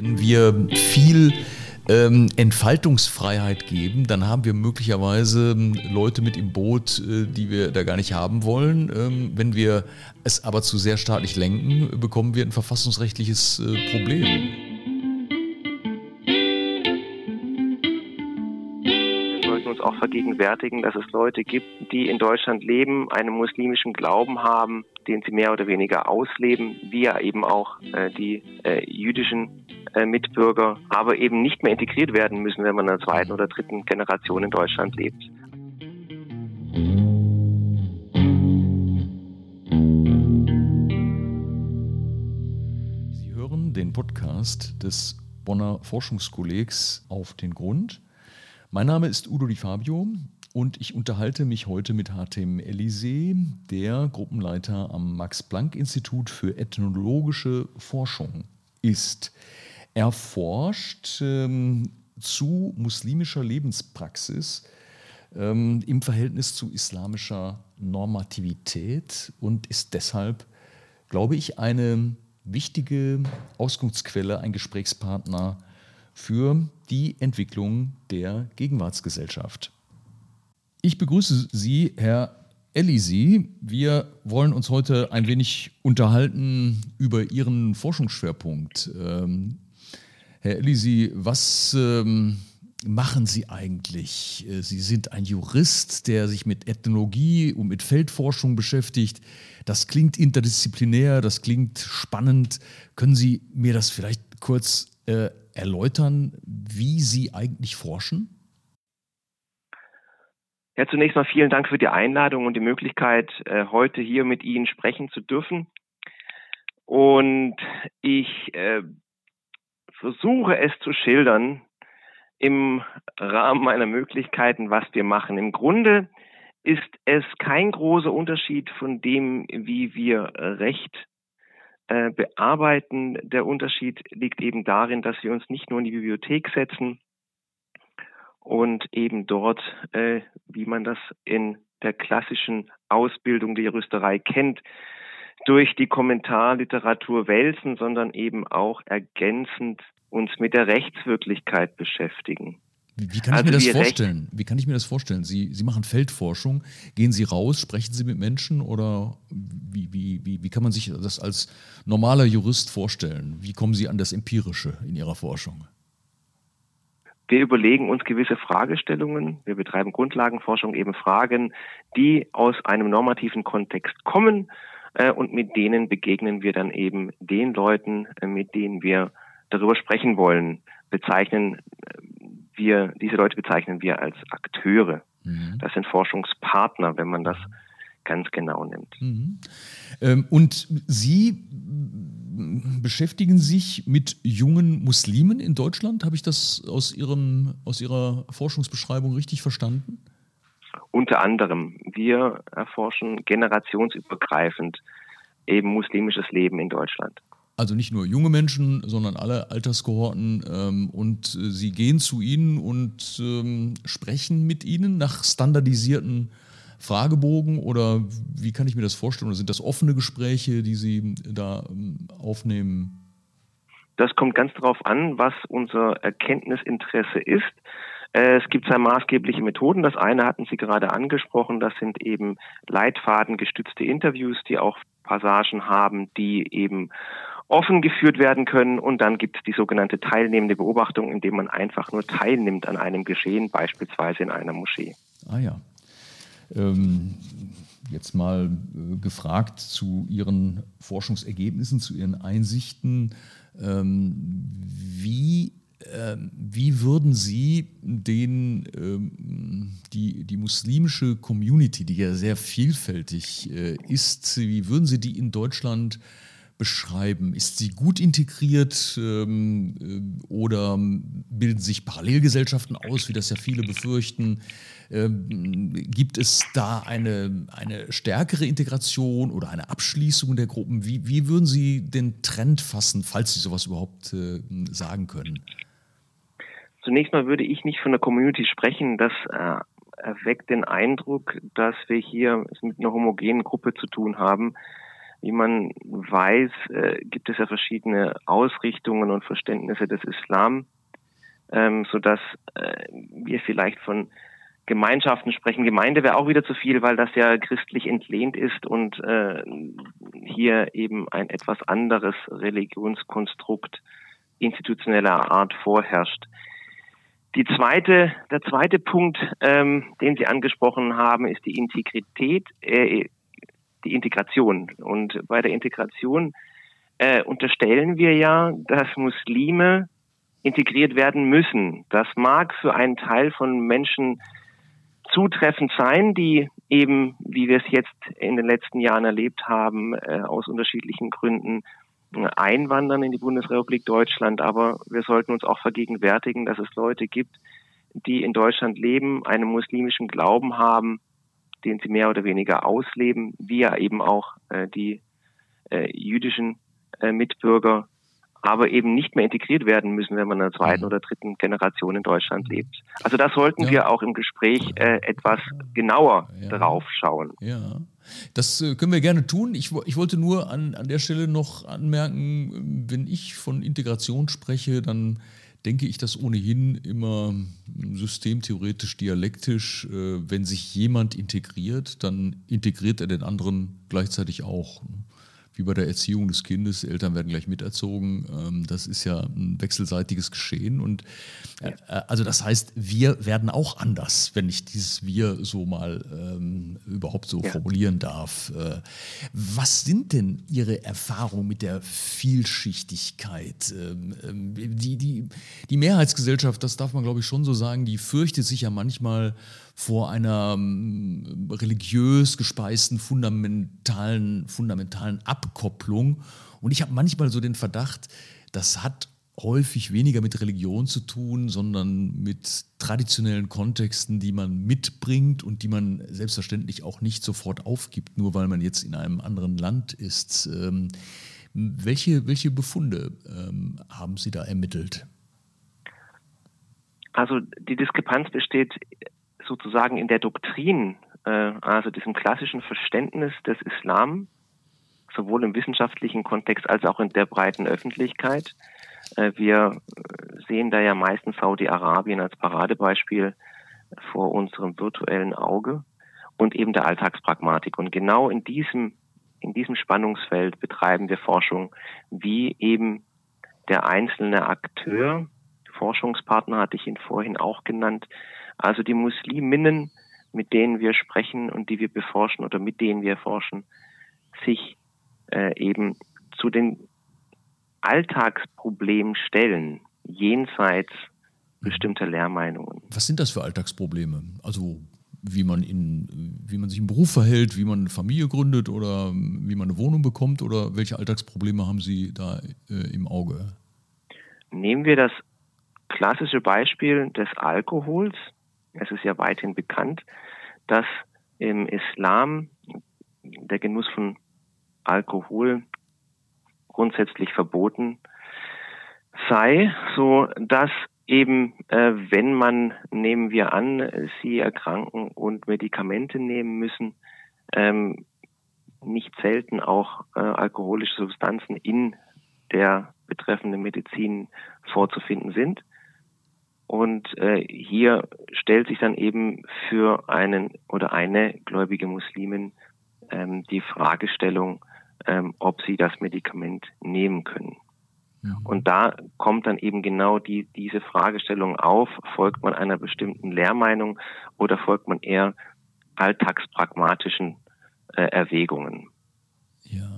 Wenn wir viel ähm, Entfaltungsfreiheit geben, dann haben wir möglicherweise ähm, Leute mit im Boot, äh, die wir da gar nicht haben wollen. Ähm, wenn wir es aber zu sehr staatlich lenken, bekommen wir ein verfassungsrechtliches äh, Problem. Uns auch vergegenwärtigen, dass es Leute gibt, die in Deutschland leben, einen muslimischen Glauben haben, den sie mehr oder weniger ausleben, wie ja eben auch äh, die äh, jüdischen äh, Mitbürger, aber eben nicht mehr integriert werden müssen, wenn man in der zweiten oder dritten Generation in Deutschland lebt. Sie hören den Podcast des Bonner Forschungskollegs auf den Grund. Mein Name ist Udo Di Fabio und ich unterhalte mich heute mit Hatem Elise, der Gruppenleiter am Max-Planck-Institut für ethnologische Forschung ist. Er forscht ähm, zu muslimischer Lebenspraxis ähm, im Verhältnis zu islamischer Normativität und ist deshalb, glaube ich, eine wichtige Auskunftsquelle, ein Gesprächspartner für die Entwicklung der Gegenwartsgesellschaft. Ich begrüße Sie, Herr Elisi. Wir wollen uns heute ein wenig unterhalten über Ihren Forschungsschwerpunkt. Ähm, Herr Elisi, was ähm, machen Sie eigentlich? Äh, Sie sind ein Jurist, der sich mit Ethnologie und mit Feldforschung beschäftigt. Das klingt interdisziplinär, das klingt spannend. Können Sie mir das vielleicht kurz äh, erläutern, wie Sie eigentlich forschen? Ja, zunächst mal vielen Dank für die Einladung und die Möglichkeit, äh, heute hier mit Ihnen sprechen zu dürfen. Und ich äh, versuche es zu schildern im Rahmen meiner Möglichkeiten, was wir machen. Im Grunde ist es kein großer Unterschied von dem, wie wir Recht äh, bearbeiten. Der Unterschied liegt eben darin, dass wir uns nicht nur in die Bibliothek setzen und eben dort, äh, wie man das in der klassischen Ausbildung der Juristerei kennt, durch die Kommentarliteratur wälzen, sondern eben auch ergänzend uns mit der Rechtswirklichkeit beschäftigen. Wie, wie kann also ich mir das vorstellen? Wie kann ich mir das vorstellen? Sie, Sie machen Feldforschung, gehen Sie raus, sprechen Sie mit Menschen oder wie, wie, wie, wie kann man sich das als normaler Jurist vorstellen? Wie kommen Sie an das Empirische in Ihrer Forschung? Wir überlegen uns gewisse Fragestellungen. Wir betreiben Grundlagenforschung, eben Fragen, die aus einem normativen Kontext kommen äh, und mit denen begegnen wir dann eben den Leuten, äh, mit denen wir darüber sprechen wollen, bezeichnen äh, wir, diese Leute bezeichnen wir als Akteure. Mhm. Das sind Forschungspartner, wenn man das ganz genau nimmt. Mhm. Ähm, und Sie beschäftigen sich mit jungen Muslimen in Deutschland. Habe ich das aus, Ihrem, aus Ihrer Forschungsbeschreibung richtig verstanden? Unter anderem. Wir erforschen generationsübergreifend eben muslimisches Leben in Deutschland. Also nicht nur junge Menschen, sondern alle Alterskohorten. Ähm, und äh, sie gehen zu ihnen und ähm, sprechen mit ihnen nach standardisierten Fragebogen oder wie kann ich mir das vorstellen? Oder sind das offene Gespräche, die Sie da ähm, aufnehmen? Das kommt ganz darauf an, was unser Erkenntnisinteresse ist. Äh, es gibt zwei maßgebliche Methoden. Das eine hatten Sie gerade angesprochen. Das sind eben leitfadengestützte Interviews, die auch Passagen haben, die eben offen geführt werden können. Und dann gibt es die sogenannte teilnehmende Beobachtung, indem man einfach nur teilnimmt an einem Geschehen, beispielsweise in einer Moschee. Ah ja. Ähm, jetzt mal äh, gefragt zu Ihren Forschungsergebnissen, zu Ihren Einsichten. Ähm, wie ähm, wie würden Sie den, ähm, die, die muslimische Community, die ja sehr vielfältig äh, ist, wie würden Sie die in Deutschland beschreiben? Ist sie gut integriert ähm, äh, oder bilden sich Parallelgesellschaften aus, wie das ja viele befürchten? Ähm, gibt es da eine, eine stärkere Integration oder eine Abschließung der Gruppen? Wie, wie würden Sie den Trend fassen, falls Sie sowas überhaupt äh, sagen können? Zunächst mal würde ich nicht von der Community sprechen. Das äh, erweckt den Eindruck, dass wir hier mit einer homogenen Gruppe zu tun haben. Wie man weiß, äh, gibt es ja verschiedene Ausrichtungen und Verständnisse des Islam, ähm, so dass äh, wir vielleicht von Gemeinschaften sprechen. Gemeinde wäre auch wieder zu viel, weil das ja christlich entlehnt ist und äh, hier eben ein etwas anderes Religionskonstrukt institutioneller Art vorherrscht. Die zweite, der zweite Punkt, ähm, den Sie angesprochen haben, ist die Integrität, äh, die Integration. Und bei der Integration äh, unterstellen wir ja, dass Muslime integriert werden müssen. Das mag für einen Teil von Menschen zutreffend sein, die eben, wie wir es jetzt in den letzten Jahren erlebt haben, äh, aus unterschiedlichen Gründen äh, einwandern in die Bundesrepublik Deutschland. Aber wir sollten uns auch vergegenwärtigen, dass es Leute gibt, die in Deutschland leben, einen muslimischen Glauben haben, den sie mehr oder weniger ausleben, wie ja eben auch äh, die äh, jüdischen äh, Mitbürger aber eben nicht mehr integriert werden müssen, wenn man in der zweiten mhm. oder dritten Generation in Deutschland lebt. Also da sollten ja. wir auch im Gespräch äh, etwas genauer ja. drauf schauen. Ja, das äh, können wir gerne tun. Ich, ich wollte nur an, an der Stelle noch anmerken, wenn ich von Integration spreche, dann denke ich das ohnehin immer systemtheoretisch, dialektisch. Äh, wenn sich jemand integriert, dann integriert er den anderen gleichzeitig auch wie bei der Erziehung des Kindes, Eltern werden gleich miterzogen. Ähm, das ist ja ein wechselseitiges Geschehen. Und äh, also das heißt, wir werden auch anders, wenn ich dieses Wir so mal ähm, überhaupt so ja. formulieren darf. Äh, was sind denn Ihre Erfahrungen mit der Vielschichtigkeit? Ähm, ähm die, die, die Mehrheitsgesellschaft, das darf man glaube ich schon so sagen, die fürchtet sich ja manchmal vor einer ähm, religiös gespeisten fundamentalen, fundamentalen Abkopplung. Und ich habe manchmal so den Verdacht, das hat häufig weniger mit Religion zu tun, sondern mit traditionellen Kontexten, die man mitbringt und die man selbstverständlich auch nicht sofort aufgibt, nur weil man jetzt in einem anderen Land ist. Ähm, welche, welche Befunde ähm, haben Sie da ermittelt? Also die Diskrepanz besteht sozusagen in der Doktrin, äh, also diesem klassischen Verständnis des Islam, sowohl im wissenschaftlichen Kontext als auch in der breiten Öffentlichkeit. Äh, wir sehen da ja meistens Saudi-Arabien als Paradebeispiel vor unserem virtuellen Auge und eben der Alltagspragmatik. Und genau in diesem, in diesem Spannungsfeld betreiben wir Forschung, wie eben der einzelne Akteur, Forschungspartner hatte ich ihn vorhin auch genannt, also die Musliminnen, mit denen wir sprechen und die wir beforschen oder mit denen wir forschen, sich äh, eben zu den Alltagsproblemen stellen, jenseits bestimmter Lehrmeinungen. Was sind das für Alltagsprobleme? Also wie man in, wie man sich im Beruf verhält, wie man eine Familie gründet oder wie man eine Wohnung bekommt oder welche Alltagsprobleme haben Sie da äh, im Auge? Nehmen wir das klassische Beispiel des Alkohols. Es ist ja weithin bekannt, dass im Islam der Genuss von Alkohol grundsätzlich verboten sei, so dass eben, äh, wenn man, nehmen wir an, sie erkranken und Medikamente nehmen müssen, ähm, nicht selten auch äh, alkoholische Substanzen in der betreffenden Medizin vorzufinden sind. Und äh, hier stellt sich dann eben für einen oder eine gläubige Muslimin ähm, die Fragestellung, ähm, ob sie das Medikament nehmen können. Ja. Und da kommt dann eben genau die, diese Fragestellung auf, folgt man einer bestimmten Lehrmeinung oder folgt man eher alltagspragmatischen äh, Erwägungen. Ja.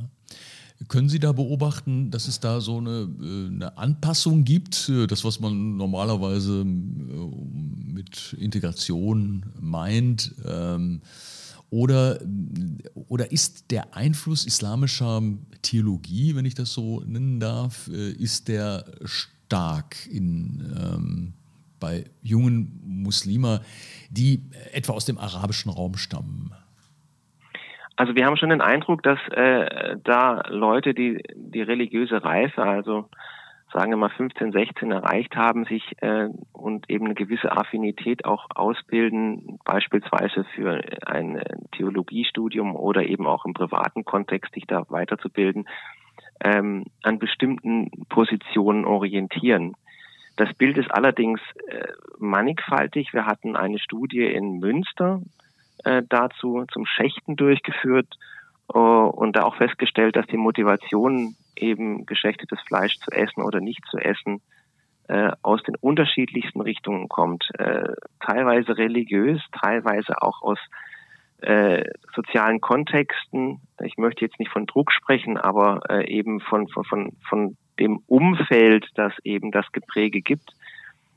Können Sie da beobachten, dass es da so eine, äh, eine Anpassung gibt, äh, das, was man normalerweise äh, mit Integration meint? Ähm, oder, oder ist der Einfluss islamischer Theologie, wenn ich das so nennen darf, ist der stark in, ähm, bei jungen Muslimen, die etwa aus dem arabischen Raum stammen? Also wir haben schon den Eindruck, dass äh, da Leute, die die religiöse Reife, also sagen wir mal 15, 16 erreicht haben, sich äh, und eben eine gewisse Affinität auch ausbilden, beispielsweise für ein Theologiestudium oder eben auch im privaten Kontext sich da weiterzubilden, ähm, an bestimmten Positionen orientieren. Das Bild ist allerdings äh, mannigfaltig. Wir hatten eine Studie in Münster äh, dazu zum Schächten durchgeführt äh, und da auch festgestellt, dass die Motivation eben geschächtetes Fleisch zu essen oder nicht zu essen äh, aus den unterschiedlichsten Richtungen kommt. Äh, teilweise religiös, teilweise auch aus äh, sozialen Kontexten. Ich möchte jetzt nicht von Druck sprechen, aber äh, eben von, von, von, von dem Umfeld, das eben das Gepräge gibt,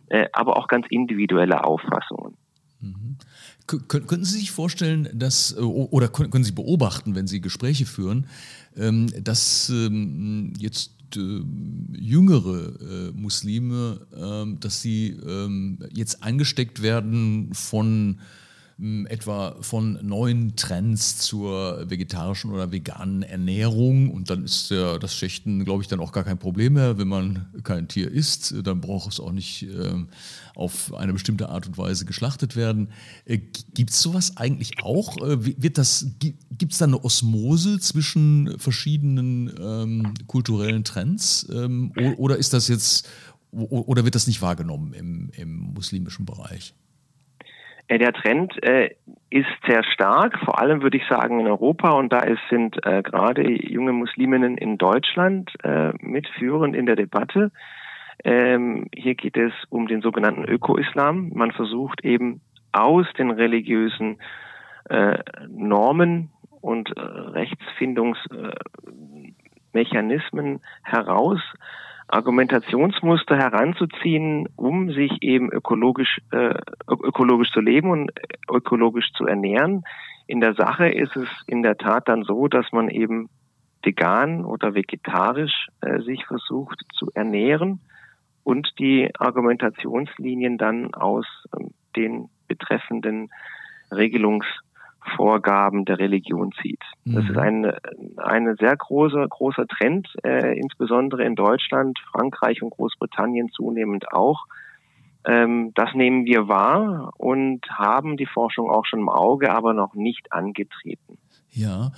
äh, aber auch ganz individuelle Auffassungen. Mhm. Könnten Sie sich vorstellen, dass, äh, oder können Sie beobachten, wenn Sie Gespräche führen, ähm, dass ähm, jetzt äh, jüngere äh, Muslime, ähm, dass sie jetzt eingesteckt werden von etwa von neuen Trends zur vegetarischen oder veganen Ernährung und dann ist ja das Schächten, glaube ich, dann auch gar kein Problem mehr. Wenn man kein Tier isst, dann braucht es auch nicht äh, auf eine bestimmte Art und Weise geschlachtet werden. Äh, gibt es sowas eigentlich auch? Äh, wird gibt es da eine Osmose zwischen verschiedenen ähm, kulturellen Trends ähm, oder ist das jetzt oder wird das nicht wahrgenommen im, im muslimischen Bereich? Äh, der Trend äh, ist sehr stark, vor allem würde ich sagen in Europa und da sind äh, gerade junge Musliminnen in Deutschland mitführend in der Debatte. Ähm, hier geht es um den sogenannten Öko-Islam. Man versucht eben aus den religiösen Normen und Rechtsfindungsmechanismen heraus Argumentationsmuster heranzuziehen, um sich eben ökologisch, äh, ökologisch zu leben und ökologisch zu ernähren. In der Sache ist es in der Tat dann so, dass man eben vegan oder vegetarisch äh, sich versucht zu ernähren und die Argumentationslinien dann aus äh, den betreffenden Regelungs Vorgaben der Religion zieht. Das ist mhm. ein, ein sehr großer, großer Trend, äh, insbesondere in Deutschland, Frankreich und Großbritannien zunehmend auch. Ähm, das nehmen wir wahr und haben die Forschung auch schon im Auge, aber noch nicht angetreten. Ja,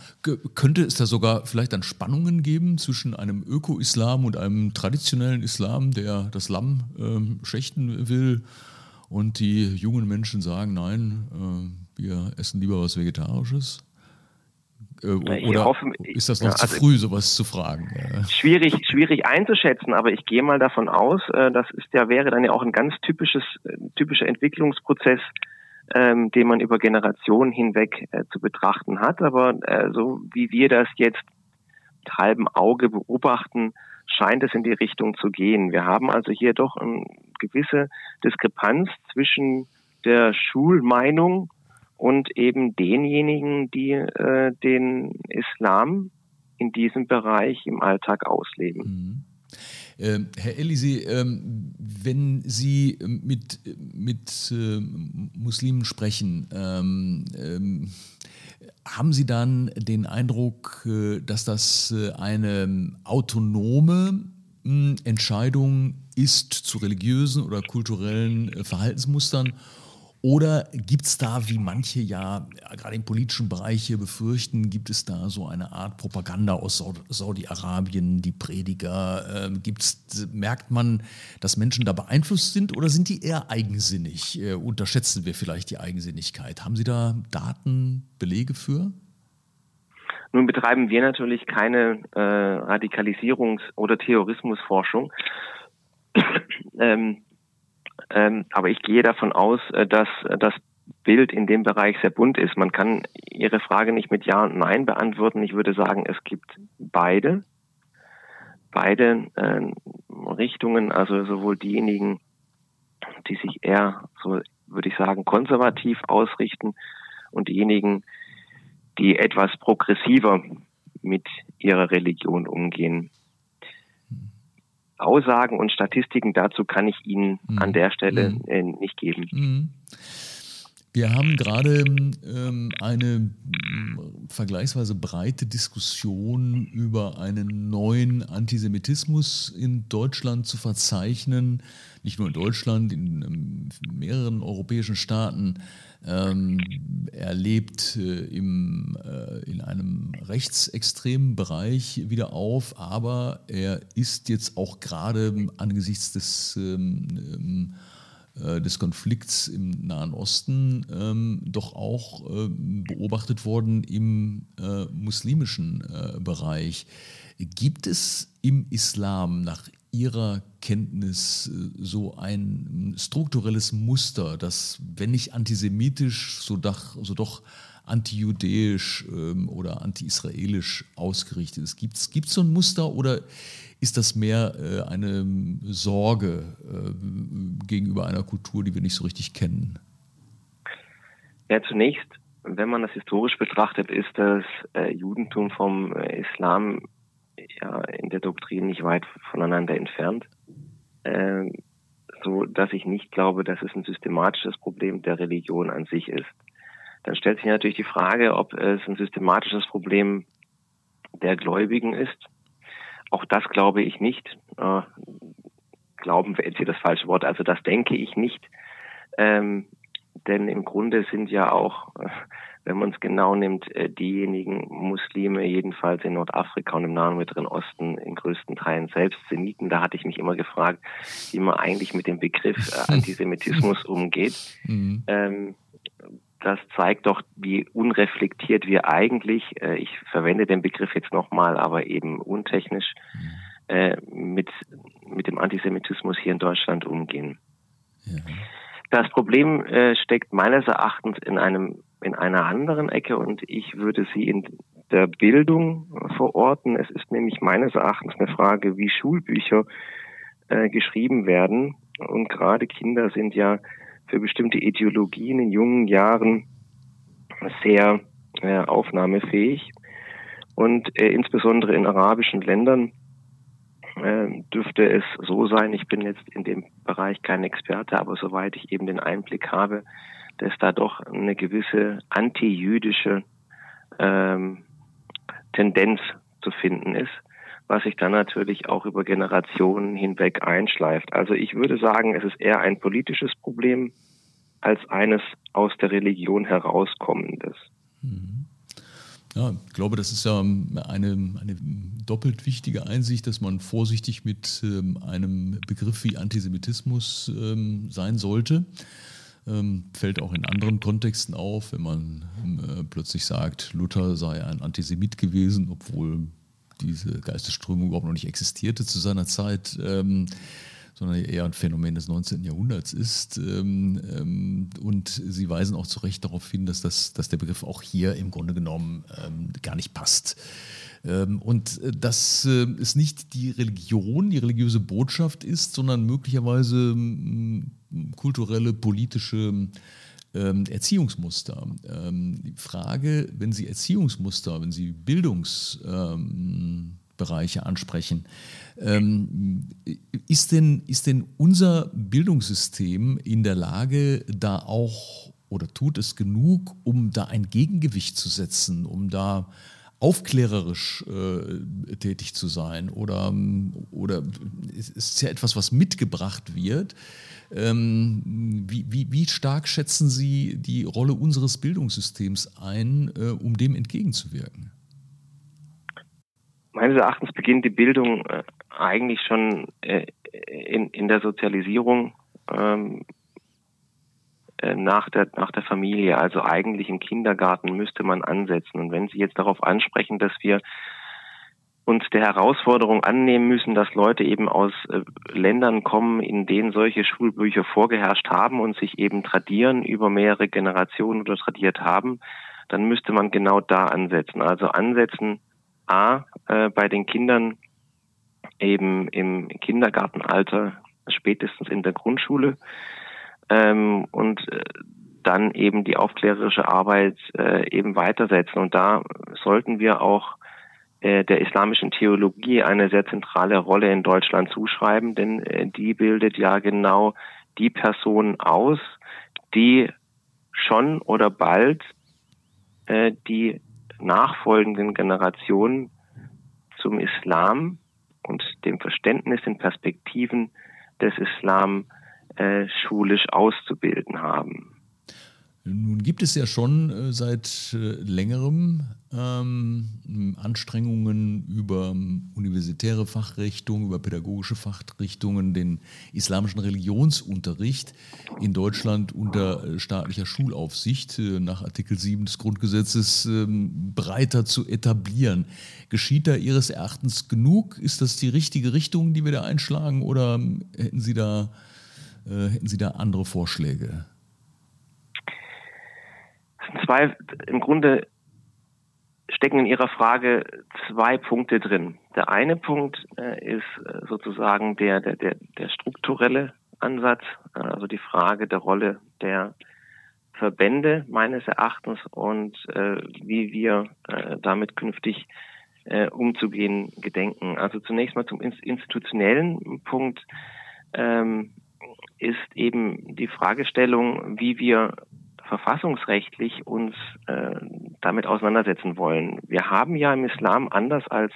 könnte es da sogar vielleicht dann Spannungen geben zwischen einem Öko-Islam und einem traditionellen Islam, der das Lamm ähm, schächten will und die jungen Menschen sagen, nein, äh, wir essen lieber was Vegetarisches? Äh, oder hoffe, ist das noch ja, zu also früh, sowas zu fragen? Schwierig, schwierig einzuschätzen, aber ich gehe mal davon aus, äh, das ist ja, wäre dann ja auch ein ganz typisches, äh, typischer Entwicklungsprozess, ähm, den man über Generationen hinweg äh, zu betrachten hat. Aber äh, so wie wir das jetzt mit halbem Auge beobachten, scheint es in die Richtung zu gehen. Wir haben also hier doch eine gewisse Diskrepanz zwischen der Schulmeinung und eben denjenigen, die äh, den Islam in diesem Bereich im Alltag ausleben. Mhm. Ähm, Herr Elisi, ähm, wenn Sie mit, mit äh, Muslimen sprechen, ähm, ähm haben Sie dann den Eindruck, äh, dass das äh, eine autonome hm, Entscheidung ist zu religiösen oder kulturellen äh, Verhaltensmustern oder gibt es da, wie manche ja gerade im politischen Bereich hier befürchten, gibt es da so eine Art Propaganda aus Saudi-Arabien, die Prediger? Äh, gibt's, merkt man, dass Menschen da beeinflusst sind oder sind die eher eigensinnig? Äh, unterschätzen wir vielleicht die Eigensinnigkeit? Haben Sie da Daten, Belege für? Nun betreiben wir natürlich keine äh, Radikalisierungs- oder Terrorismusforschung. ähm, aber ich gehe davon aus, äh, dass äh, das Bild in dem Bereich sehr bunt ist. Man kann Ihre Frage nicht mit Ja und Nein beantworten. Ich würde sagen, es gibt beide, beide äh, Richtungen, also sowohl diejenigen, die sich eher, so würde ich sagen, konservativ ausrichten und diejenigen, die etwas progressiver mit ihrer Religion umgehen. Aussagen und Statistiken dazu kann ich Ihnen mhm. an der Stelle mhm. äh, nicht geben. Mhm. Wir haben gerade ähm, eine mm, vergleichsweise breite Diskussion über einen neuen Antisemitismus in Deutschland zu verzeichnen. Nicht nur in Deutschland, in ähm, mehreren europäischen Staaten. Ähm, er lebt äh, im, äh, in einem rechtsextremen Bereich wieder auf, aber er ist jetzt auch gerade angesichts des ähm, ähm äh, des Konflikts im Nahen Osten ähm, doch auch äh, beobachtet worden im äh, muslimischen äh, Bereich. Gibt es im Islam nach Ihrer Kenntnis äh, so ein strukturelles Muster, das, wenn nicht antisemitisch, so doch, so doch antijudäisch ähm, oder anti-israelisch ausgerichtet ist? Gibt es so ein Muster oder ist das mehr äh, eine Sorge äh, gegenüber einer Kultur, die wir nicht so richtig kennen? Ja, zunächst, wenn man das historisch betrachtet, ist das äh, Judentum vom äh, Islam ja in der Doktrin nicht weit voneinander entfernt. Ähm, so dass ich nicht glaube, dass es ein systematisches Problem der Religion an sich ist. Dann stellt sich natürlich die Frage, ob es ein systematisches Problem der Gläubigen ist auch das glaube ich nicht. Äh, glauben wäre jetzt hier das falsche Wort. Also das denke ich nicht. Ähm, denn im Grunde sind ja auch, äh, wenn man es genau nimmt, äh, diejenigen Muslime, jedenfalls in Nordafrika und im Nahen Mittleren Osten, in größten Teilen selbst Semiten. Da hatte ich mich immer gefragt, wie man eigentlich mit dem Begriff Antisemitismus umgeht. Mhm. Ähm, das zeigt doch, wie unreflektiert wir eigentlich, äh, ich verwende den Begriff jetzt nochmal, aber eben untechnisch, äh, mit, mit dem Antisemitismus hier in Deutschland umgehen. Ja. Das Problem äh, steckt meines Erachtens in einem in einer anderen Ecke und ich würde sie in der Bildung verorten. Es ist nämlich meines Erachtens eine Frage, wie Schulbücher äh, geschrieben werden. Und gerade Kinder sind ja für bestimmte Ideologien in jungen Jahren sehr äh, aufnahmefähig. Und äh, insbesondere in arabischen Ländern äh, dürfte es so sein, ich bin jetzt in dem Bereich kein Experte, aber soweit ich eben den Einblick habe, dass da doch eine gewisse antijüdische ähm, Tendenz zu finden ist, was sich dann natürlich auch über Generationen hinweg einschleift. Also ich würde sagen, es ist eher ein politisches Problem als eines aus der Religion herauskommendes. Mhm. Ja, ich glaube, das ist ja eine, eine doppelt wichtige Einsicht, dass man vorsichtig mit ähm, einem Begriff wie Antisemitismus ähm, sein sollte. Ähm, fällt auch in anderen Kontexten auf, wenn man äh, plötzlich sagt, Luther sei ein Antisemit gewesen, obwohl diese Geistesströmung überhaupt noch nicht existierte zu seiner Zeit. Ähm, sondern eher ein Phänomen des 19. Jahrhunderts ist. Ähm, ähm, und Sie weisen auch zu Recht darauf hin, dass, das, dass der Begriff auch hier im Grunde genommen ähm, gar nicht passt. Und äh, dass äh, es nicht die Religion, die religiöse Botschaft ist, sondern möglicherweise kulturelle, politische Erziehungsmuster. die Frage, wenn Sie Erziehungsmuster, wenn Sie Bildungs Bereiche ansprechen. Ähm, ist, denn, ist denn unser Bildungssystem in der Lage, da auch oder tut es genug, um da ein Gegengewicht zu setzen, um da aufklärerisch äh, tätig zu sein oder, oder es ist ja etwas, was mitgebracht wird. Ähm, wie, wie, wie, stark schätzen Sie die Rolle unseres Bildungssystems ein, äh, um dem entgegenzuwirken? meines Erachtens beginnt die Bildung äh, eigentlich schon äh, in, in der Sozialisierung ähm, äh, nach, der, nach der Familie. Also eigentlich im Kindergarten müsste man ansetzen. Und wenn Sie jetzt darauf ansprechen, dass wir uns der Herausforderung annehmen müssen, dass Leute eben aus äh, Ländern kommen, in denen solche Schulbücher vorgeherrscht haben und sich eben tradieren über mehrere Generationen oder tradiert haben, dann müsste man genau da ansetzen. Also ansetzen A, äh, bei den Kindern eben im Kindergartenalter, spätestens in der Grundschule ähm, und äh, dann eben die aufklärerische Arbeit äh, eben weitersetzen. Und da sollten wir auch äh, der islamischen Theologie eine sehr zentrale Rolle in Deutschland zuschreiben, denn äh, die bildet ja genau die Person aus, die schon oder bald äh, die nachfolgenden Generationen zum Islam und dem Verständnis, den Perspektiven des Islam äh, schulisch auszubilden haben. Nun gibt es ja schon äh, seit äh, längerem ähm, Anstrengungen über ähm, universitäre Fachrichtungen, über pädagogische Fachrichtungen, den islamischen Religionsunterricht in Deutschland unter äh, staatlicher Schulaufsicht äh, nach Artikel 7 des Grundgesetzes ähm, breiter zu etablieren. Geschieht da Ihres Erachtens genug? Ist das die richtige Richtung, die wir da einschlagen, oder ähm, hätten Sie da, hätten Sie da andere Vorschläge? zwei, im Grunde stecken in Ihrer Frage zwei Punkte drin. Der eine Punkt äh, ist äh, sozusagen der, der, der, der strukturelle Ansatz, äh, also die Frage der Rolle der Verbände meines Erachtens und äh, wie wir äh, damit künftig äh, umzugehen gedenken. Also zunächst mal zum institutionellen Punkt ähm, ist eben die Fragestellung, wie wir verfassungsrechtlich uns äh, damit auseinandersetzen wollen. Wir haben ja im Islam anders als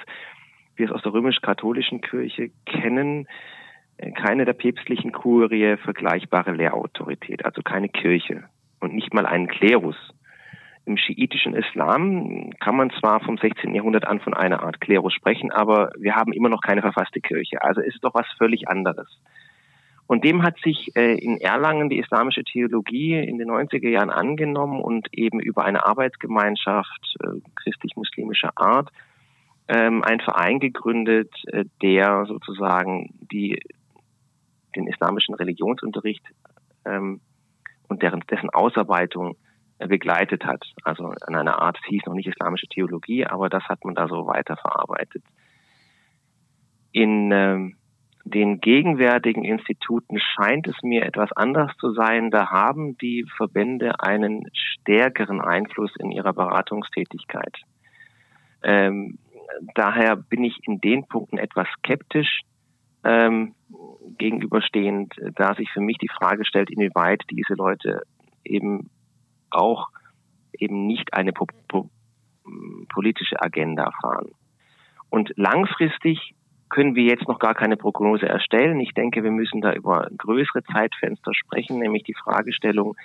wir es aus der römisch-katholischen Kirche kennen, äh, keine der päpstlichen Kurie vergleichbare Lehrautorität, also keine Kirche und nicht mal einen Klerus. Im schiitischen Islam kann man zwar vom 16. Jahrhundert an von einer Art Klerus sprechen, aber wir haben immer noch keine verfasste Kirche. Also ist doch was völlig anderes. Und dem hat sich äh, in Erlangen die islamische Theologie in den 90er Jahren angenommen und eben über eine Arbeitsgemeinschaft äh, christlich-muslimischer Art ähm, ein Verein gegründet, äh, der sozusagen die, den islamischen Religionsunterricht ähm, und deren, dessen Ausarbeitung äh, begleitet hat. Also an einer Art, es hieß noch nicht islamische Theologie, aber das hat man da so weiterverarbeitet. In ähm, den gegenwärtigen Instituten scheint es mir etwas anders zu sein. Da haben die Verbände einen stärkeren Einfluss in ihrer Beratungstätigkeit. Ähm, daher bin ich in den Punkten etwas skeptisch ähm, gegenüberstehend, da sich für mich die Frage stellt, inwieweit diese Leute eben auch eben nicht eine po po politische Agenda fahren. Und langfristig können wir jetzt noch gar keine Prognose erstellen. Ich denke, wir müssen da über größere Zeitfenster sprechen, nämlich die Fragestellung,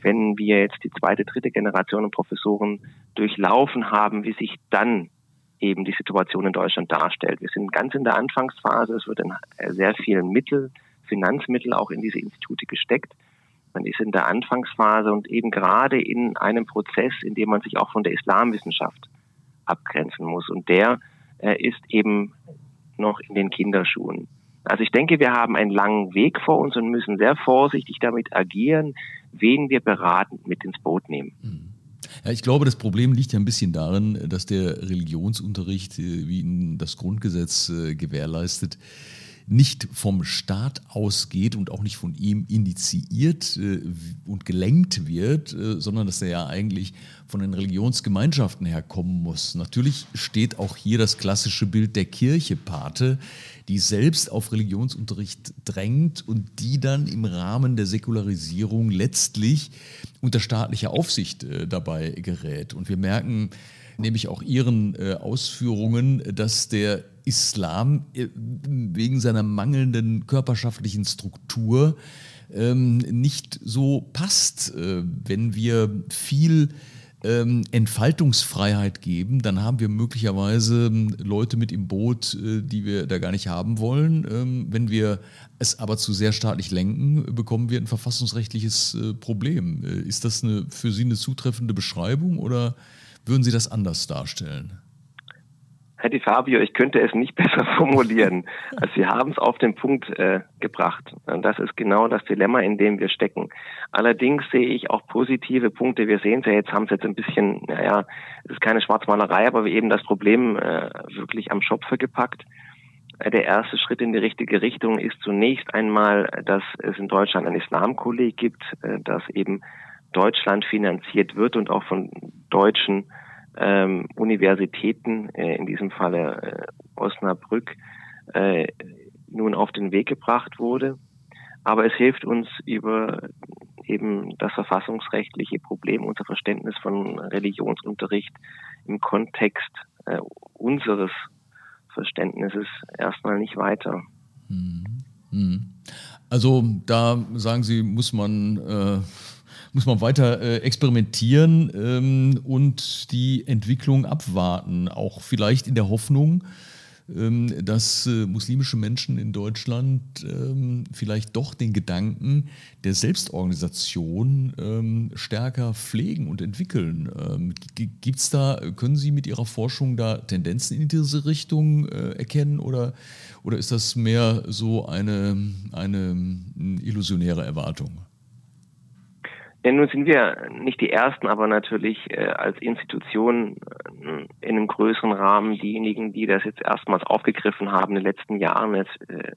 wenn wir jetzt die zweite, dritte Generation Professoren durchlaufen haben, wie sich dann eben die Situation in Deutschland darstellt. Wir sind ganz in der Anfangsphase. Es wird in sehr vielen Mittel, Finanzmittel auch in diese Institute gesteckt. Man ist in der Anfangsphase und eben gerade in einem Prozess, in dem man sich auch von der Islamwissenschaft abgrenzen muss. Und der äh, ist eben noch in den Kinderschuhen. Also ich denke, wir haben einen langen Weg vor uns und müssen sehr vorsichtig damit agieren, wen wir beratend mit ins Boot nehmen. Ja, ich glaube, das Problem liegt ja ein bisschen darin, dass der Religionsunterricht, äh, wie ihn das Grundgesetz äh, gewährleistet, nicht vom Staat ausgeht und auch nicht von ihm initiiert äh, und gelenkt wird, äh, sondern dass er ja eigentlich von den Religionsgemeinschaften herkommen muss. Natürlich steht auch hier das klassische Bild der Kirche Pate, die selbst auf Religionsunterricht drängt und die dann im Rahmen der Säkularisierung letztlich unter staatlicher Aufsicht äh, dabei gerät. Und wir merken, nämlich auch Ihren äh, Ausführungen, dass der Islam äh, wegen seiner mangelnden körperschaftlichen Struktur ähm, nicht so passt. Äh, wenn wir viel ähm, Entfaltungsfreiheit geben, dann haben wir möglicherweise ähm, Leute mit im Boot, äh, die wir da gar nicht haben wollen. Ähm, wenn wir es aber zu sehr staatlich lenken, bekommen wir ein verfassungsrechtliches äh, Problem. Äh, ist das eine, für Sie eine zutreffende Beschreibung oder würden Sie das anders darstellen? Herr Di Fabio, ich könnte es nicht besser formulieren. Also Sie haben es auf den Punkt äh, gebracht. Das ist genau das Dilemma, in dem wir stecken. Allerdings sehe ich auch positive Punkte. Wir sehen es ja jetzt, haben es jetzt ein bisschen, naja, es ist keine Schwarzmalerei, aber wir eben das Problem äh, wirklich am Schopfe gepackt. Äh, der erste Schritt in die richtige Richtung ist zunächst einmal, dass es in Deutschland ein Islamkolleg gibt, äh, das eben Deutschland finanziert wird und auch von deutschen ähm, Universitäten, äh, in diesem Falle äh, Osnabrück, äh, nun auf den Weg gebracht wurde. Aber es hilft uns über eben das verfassungsrechtliche Problem, unser Verständnis von Religionsunterricht im Kontext äh, unseres Verständnisses erstmal nicht weiter. Mhm. Mhm. Also da sagen Sie, muss man, äh, muss man weiter äh, experimentieren ähm, und die Entwicklung abwarten, auch vielleicht in der Hoffnung, ähm, dass äh, muslimische Menschen in Deutschland ähm, vielleicht doch den Gedanken der Selbstorganisation ähm, stärker pflegen und entwickeln. Gibt es da, können Sie mit Ihrer Forschung da Tendenzen in diese Richtung äh, erkennen oder, oder ist das mehr so eine, eine illusionäre Erwartung? Ja, nun sind wir nicht die Ersten, aber natürlich äh, als Institution äh, in einem größeren Rahmen diejenigen, die das jetzt erstmals aufgegriffen haben in den letzten Jahren. Jetzt äh,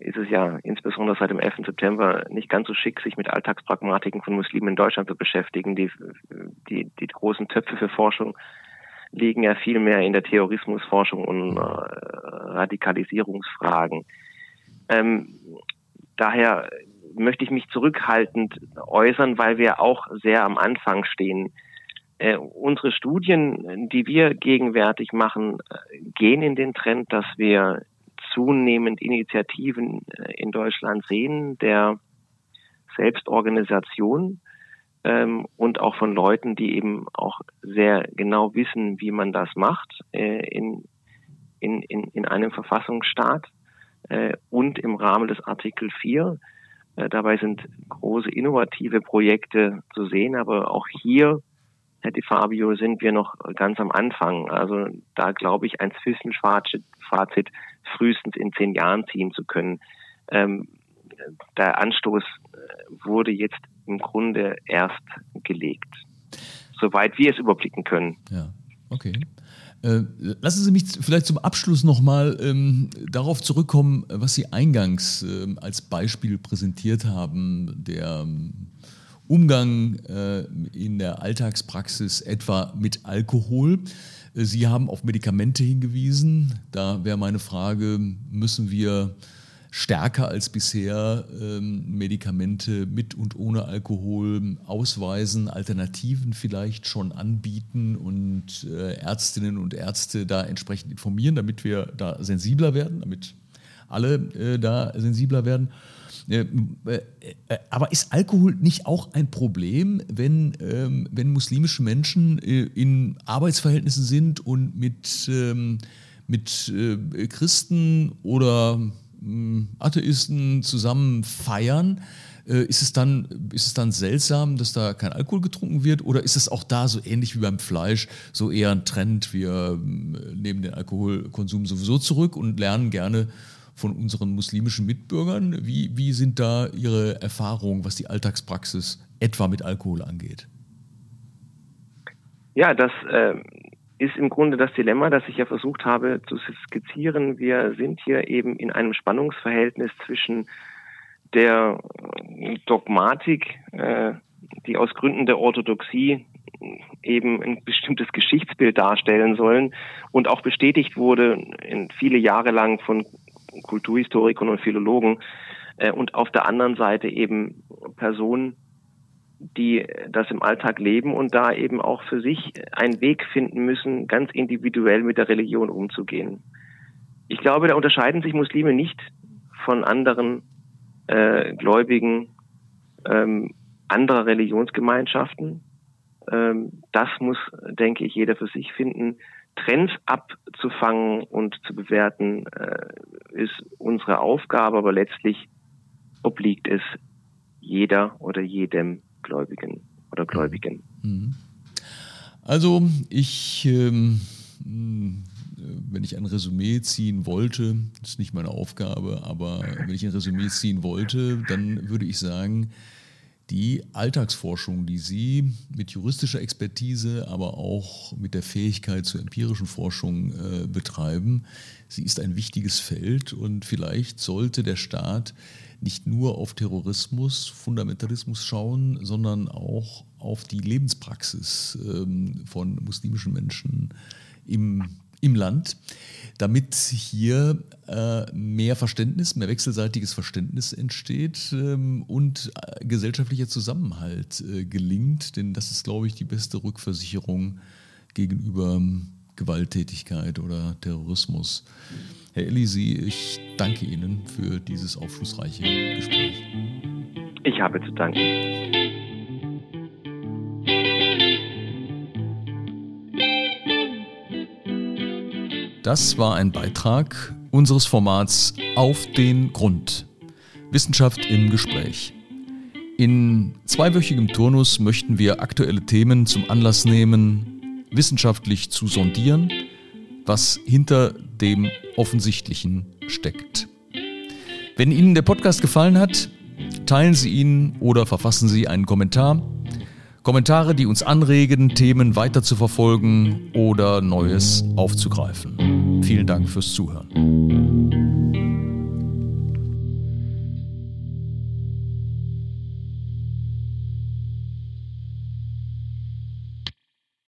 ist es ja insbesondere seit dem 11. September nicht ganz so schick, sich mit Alltagspragmatiken von Muslimen in Deutschland zu beschäftigen. Die, die, die großen Töpfe für Forschung liegen ja viel mehr in der Terrorismusforschung und äh, Radikalisierungsfragen. Ähm, daher möchte ich mich zurückhaltend äußern, weil wir auch sehr am Anfang stehen. Äh, unsere Studien, die wir gegenwärtig machen, äh, gehen in den Trend, dass wir zunehmend Initiativen äh, in Deutschland sehen, der Selbstorganisation ähm, und auch von Leuten, die eben auch sehr genau wissen, wie man das macht äh, in, in, in, in einem Verfassungsstaat äh, und im Rahmen des Artikel 4 äh, dabei sind große innovative Projekte zu sehen, aber auch hier, Herr Di Fabio, sind wir noch ganz am Anfang. Also da glaube ich, ein Zwischenfazit frühestens in zehn Jahren ziehen zu können. Ähm, der Anstoß äh, wurde jetzt im Grunde erst gelegt, soweit wir es überblicken können. Ja, okay. Äh, lassen Sie mich vielleicht zum Abschluss nochmal ähm, darauf zurückkommen, was Sie eingangs äh, als Beispiel präsentiert haben, der ähm, Umgang äh, in der Alltagspraxis etwa mit Alkohol. Äh, Sie haben auf Medikamente hingewiesen. Da wäre meine Frage, müssen wir stärker als bisher ähm, Medikamente mit und ohne Alkohol ausweisen, Alternativen vielleicht schon anbieten und äh, Ärztinnen und Ärzte da entsprechend informieren, damit wir da sensibler werden, damit alle äh, da sensibler werden. Äh, äh, äh aber ist Alkohol nicht auch ein Problem, wenn, ähm, wenn muslimische Menschen in Arbeitsverhältnissen sind und mit, ähm, mit Christen oder Atheisten zusammen feiern, äh, ist es, dann, ist es dann seltsam, dass da kein Alkohol getrunken wird? Oder ist es auch da so ähnlich wie beim Fleisch, so eher ein Trend? Wir nehmen den Alkoholkonsum sowieso zurück und lernen gerne von unseren muslimischen Mitbürgern. Wie, wie sind da Ihre Erfahrungen, was die Alltagspraxis etwa mit Alkohol angeht? Ja, das äh, ist im Grunde das Dilemma, das ich ja versucht habe zu skizzieren. Wir sind hier eben in einem Spannungsverhältnis zwischen der Dogmatik, äh, die aus Gründen der Orthodoxie eben ein bestimmtes Geschichtsbild darstellen sollen und auch bestätigt wurde in viele Jahre lang von Kulturhistorikern und Philologen äh, und auf der anderen Seite eben Personen, die das im Alltag leben und da eben auch für sich einen Weg finden müssen, ganz individuell mit der Religion umzugehen. Ich glaube, da unterscheiden sich Muslime nicht von anderen äh, Gläubigen ähm, anderer Religionsgemeinschaften. Ähm, das muss, denke ich, jeder für sich finden. Trends abzufangen und zu bewerten, äh, ist unsere Aufgabe, aber letztlich obliegt es jeder oder jedem Gläubigen oder. Gläubigen. Mhm. Also ich, ähm, wenn ich ein Resümee ziehen wollte, das ist nicht meine Aufgabe, aber wenn ich ein Resümee ziehen wollte, dann würde ich sagen, die Alltagsforschung, die Sie mit juristischer Expertise, aber auch mit der Fähigkeit zur empirischen Forschung äh, betreiben, sie ist ein wichtiges Feld und vielleicht sollte der Staat nicht nur auf Terrorismus, Fundamentalismus schauen, sondern auch auf die Lebenspraxis ähm, von muslimischen Menschen im im Land, damit hier äh, mehr Verständnis, mehr wechselseitiges Verständnis entsteht ähm, und äh, gesellschaftlicher Zusammenhalt äh, gelingt. Denn das ist, glaube ich, die beste Rückversicherung gegenüber ähm, Gewalttätigkeit oder Terrorismus. Herr Elisi, ich danke Ihnen für dieses aufschlussreiche Gespräch. Ich habe zu danken. Das war ein Beitrag unseres Formats Auf den Grund. Wissenschaft im Gespräch. In zweiwöchigem Turnus möchten wir aktuelle Themen zum Anlass nehmen, wissenschaftlich zu sondieren, was hinter dem Offensichtlichen steckt. Wenn Ihnen der Podcast gefallen hat, teilen Sie ihn oder verfassen Sie einen Kommentar. Kommentare, die uns anregen, Themen weiter zu verfolgen oder Neues aufzugreifen. Vielen Dank fürs Zuhören.